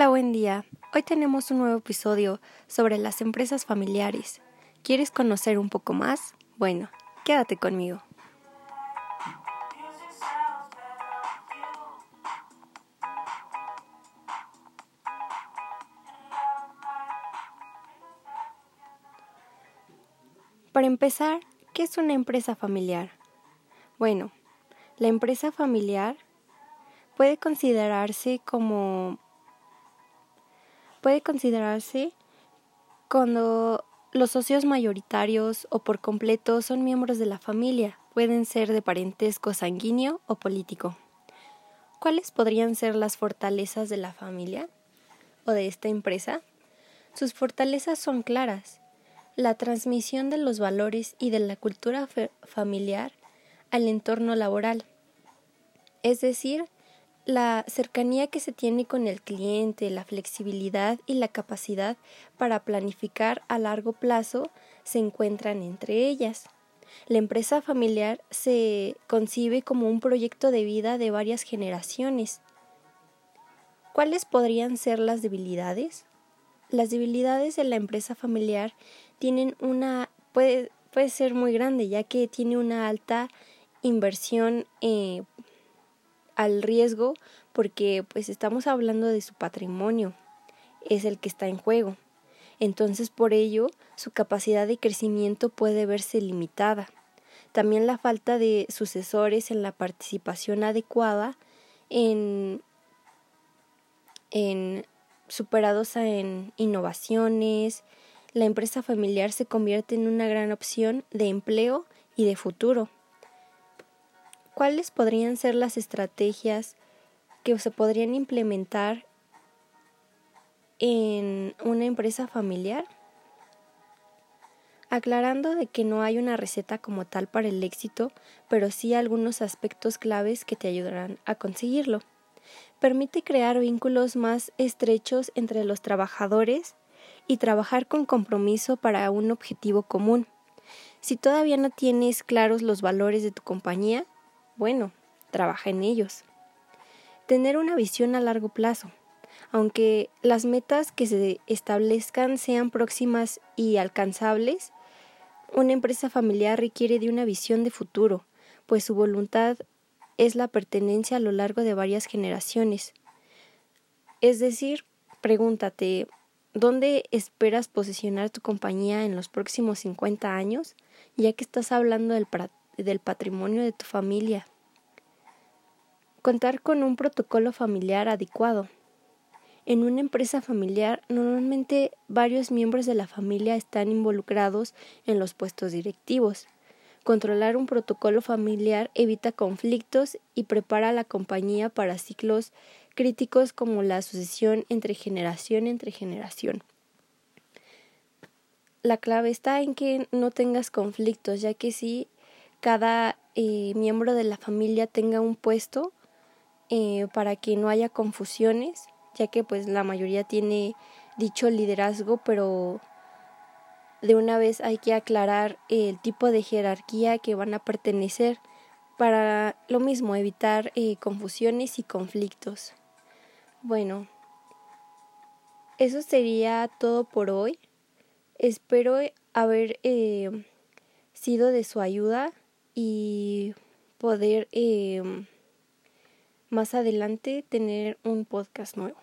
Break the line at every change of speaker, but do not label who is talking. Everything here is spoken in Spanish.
Hola, buen día. Hoy tenemos un nuevo episodio sobre las empresas familiares. ¿Quieres conocer un poco más? Bueno, quédate conmigo. Para empezar, ¿qué es una empresa familiar? Bueno, la empresa familiar puede considerarse como puede considerarse cuando los socios mayoritarios o por completo son miembros de la familia, pueden ser de parentesco sanguíneo o político. ¿Cuáles podrían ser las fortalezas de la familia o de esta empresa? Sus fortalezas son claras. La transmisión de los valores y de la cultura familiar al entorno laboral. Es decir, la cercanía que se tiene con el cliente, la flexibilidad y la capacidad para planificar a largo plazo se encuentran entre ellas. La empresa familiar se concibe como un proyecto de vida de varias generaciones. ¿Cuáles podrían ser las debilidades? Las debilidades de la empresa familiar tienen una puede, puede ser muy grande ya que tiene una alta inversión eh, al riesgo porque pues estamos hablando de su patrimonio, es el que está en juego. Entonces por ello su capacidad de crecimiento puede verse limitada. También la falta de sucesores en la participación adecuada en, en superados en innovaciones, la empresa familiar se convierte en una gran opción de empleo y de futuro. ¿Cuáles podrían ser las estrategias que se podrían implementar en una empresa familiar? Aclarando de que no hay una receta como tal para el éxito, pero sí algunos aspectos claves que te ayudarán a conseguirlo. Permite crear vínculos más estrechos entre los trabajadores y trabajar con compromiso para un objetivo común. Si todavía no tienes claros los valores de tu compañía, bueno, trabaja en ellos. Tener una visión a largo plazo. Aunque las metas que se establezcan sean próximas y alcanzables, una empresa familiar requiere de una visión de futuro, pues su voluntad es la pertenencia a lo largo de varias generaciones. Es decir, pregúntate, ¿dónde esperas posicionar tu compañía en los próximos 50 años? Ya que estás hablando del, del patrimonio de tu familia. Contar con un protocolo familiar adecuado. En una empresa familiar, normalmente varios miembros de la familia están involucrados en los puestos directivos. Controlar un protocolo familiar evita conflictos y prepara a la compañía para ciclos críticos como la sucesión entre generación entre generación. La clave está en que no tengas conflictos, ya que si cada eh, miembro de la familia tenga un puesto, eh, para que no haya confusiones, ya que pues la mayoría tiene dicho liderazgo, pero de una vez hay que aclarar el tipo de jerarquía que van a pertenecer para lo mismo evitar eh, confusiones y conflictos. Bueno, eso sería todo por hoy. Espero haber eh, sido de su ayuda y poder más adelante tener un podcast nuevo.